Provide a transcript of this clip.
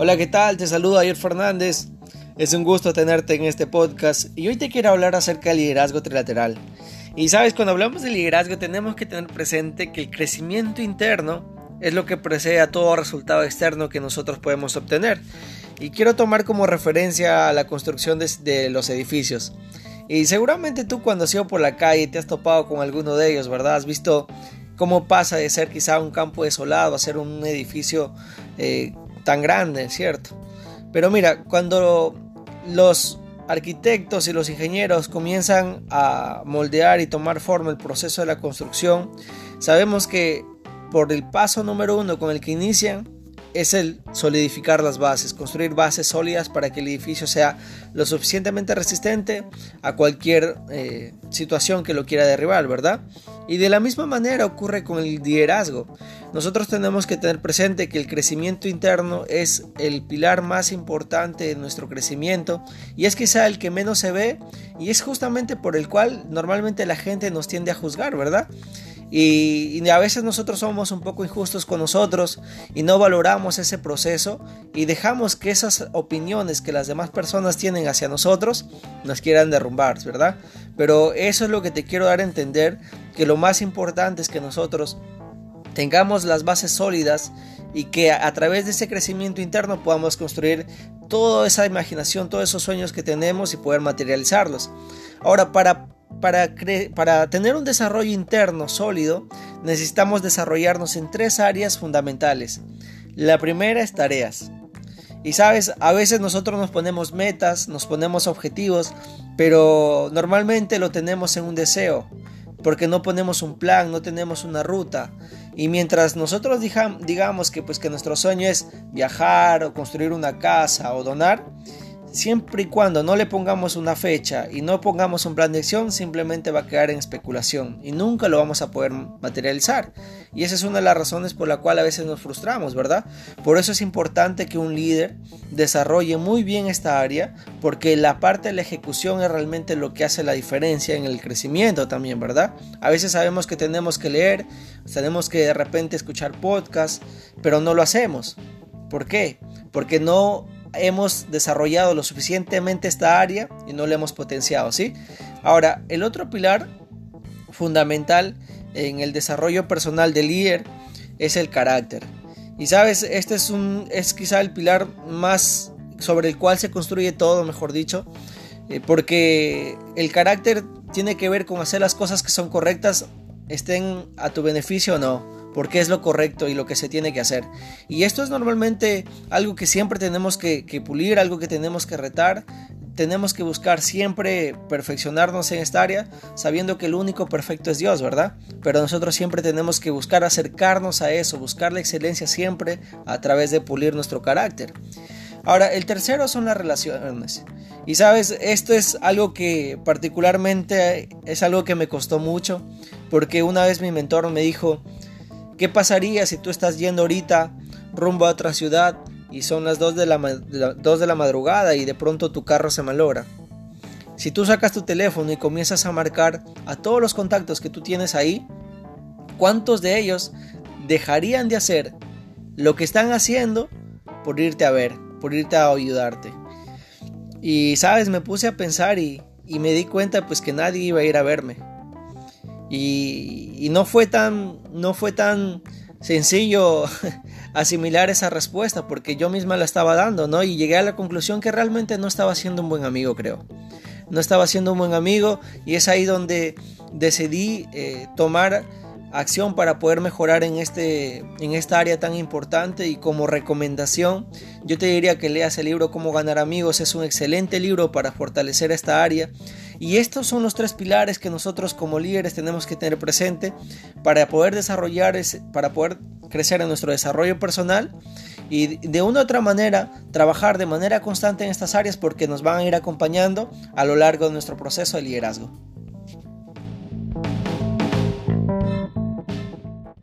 Hola, ¿qué tal? Te saludo Ayer Fernández. Es un gusto tenerte en este podcast y hoy te quiero hablar acerca del liderazgo trilateral. Y sabes, cuando hablamos de liderazgo tenemos que tener presente que el crecimiento interno es lo que precede a todo resultado externo que nosotros podemos obtener. Y quiero tomar como referencia a la construcción de, los edificios. Y seguramente tú cuando has ido por la calle te has topado con alguno de ellos, ¿verdad? Has visto cómo pasa de ser quizá un campo desolado a ser un edificio eh, tan grande, ¿cierto? Pero mira, cuando los arquitectos y los ingenieros comienzan a moldear y tomar forma el proceso de la construcción, sabemos que por el paso número uno con el que inician es el solidificar las bases, construir bases sólidas para que el edificio sea lo suficientemente resistente a cualquier eh, situación que lo quiera derribar, ¿verdad? Y de la misma manera ocurre con el liderazgo. Nosotros tenemos que tener presente que el crecimiento interno es el pilar más importante de nuestro crecimiento y es quizá el que menos se ve y es justamente por el cual normalmente la gente nos tiende a juzgar, ¿verdad? Y, a veces nosotros somos un poco injustos con nosotros y no valoramos ese proceso y dejamos que esas opiniones que las demás personas tienen hacia nosotros nos quieran derrumbar, ¿verdad? Pero eso es lo que te quiero dar a entender, que lo más importante es que nosotros tengamos las bases sólidas y que a, través de ese crecimiento interno podamos construir toda esa imaginación, todos esos sueños que tenemos y poder materializarlos. Ahora, para para, para, tener un desarrollo interno sólido, necesitamos desarrollarnos en tres áreas fundamentales. La primera es tareas. Y sabes, a veces nosotros nos ponemos metas, nos ponemos objetivos, pero normalmente lo tenemos en un deseo, porque no ponemos un plan, no tenemos una ruta. Y mientras nosotros digamos que pues que nuestro sueño es viajar o construir una casa o donar, Siempre y cuando no le pongamos una fecha y no pongamos un plan de acción, simplemente va a quedar en especulación y nunca lo vamos a poder materializar. Y esa es una de las razones por la cual a veces nos frustramos, ¿verdad? Por eso es importante que un líder desarrolle muy bien esta área, porque la parte de la ejecución es realmente lo que hace la diferencia en el crecimiento también, ¿verdad? A veces sabemos que tenemos que leer, tenemos que de repente escuchar podcasts, pero no lo hacemos. ¿Por qué? Porque no hemos desarrollado lo suficientemente esta área y no la hemos potenciado, ¿sí? Ahora, el otro pilar fundamental en el desarrollo personal del líder es el carácter. Y sabes, este es un es quizá el pilar más sobre el cual se construye todo, mejor dicho, eh, porque el carácter tiene que ver con hacer las cosas que son correctas, estén a tu beneficio o no porque es lo correcto y lo que se tiene que hacer. Y esto es normalmente algo que siempre tenemos que, pulir, algo que tenemos que retar. Tenemos que buscar siempre perfeccionarnos en esta área, sabiendo que el único perfecto es Dios, ¿verdad? Pero nosotros siempre tenemos que buscar acercarnos a eso, buscar la excelencia siempre a través de pulir nuestro carácter. Ahora, el tercero son las relaciones. Y sabes, esto es algo que particularmente es algo que me costó mucho, porque una vez mi mentor me dijo, ¿Qué pasaría si tú estás yendo ahorita rumbo a otra ciudad y son las 2 de la, de la madrugada y de pronto tu carro se malogra? Si tú sacas tu teléfono y comienzas a marcar a todos los contactos que tú tienes ahí, ¿cuántos de ellos dejarían de hacer lo que están haciendo por irte a ver, por irte a ayudarte? Y sabes, me puse a pensar y, y me di cuenta pues que nadie iba a ir a verme. Y, no fue tan, no fue tan sencillo asimilar esa respuesta porque yo misma la estaba dando, ¿no? Y llegué a la conclusión que realmente no estaba siendo un buen amigo, creo. No estaba siendo un buen amigo y es ahí donde decidí eh, tomar acción para poder mejorar en, este, en esta área tan importante y como recomendación yo te diría que leas el libro Cómo ganar amigos, es un excelente libro para fortalecer esta área y estos son los tres pilares que nosotros como líderes tenemos que tener presente para poder desarrollar, para poder crecer en nuestro desarrollo personal y de una u otra manera trabajar de manera constante en estas áreas porque nos van a ir acompañando a lo largo de nuestro proceso de liderazgo.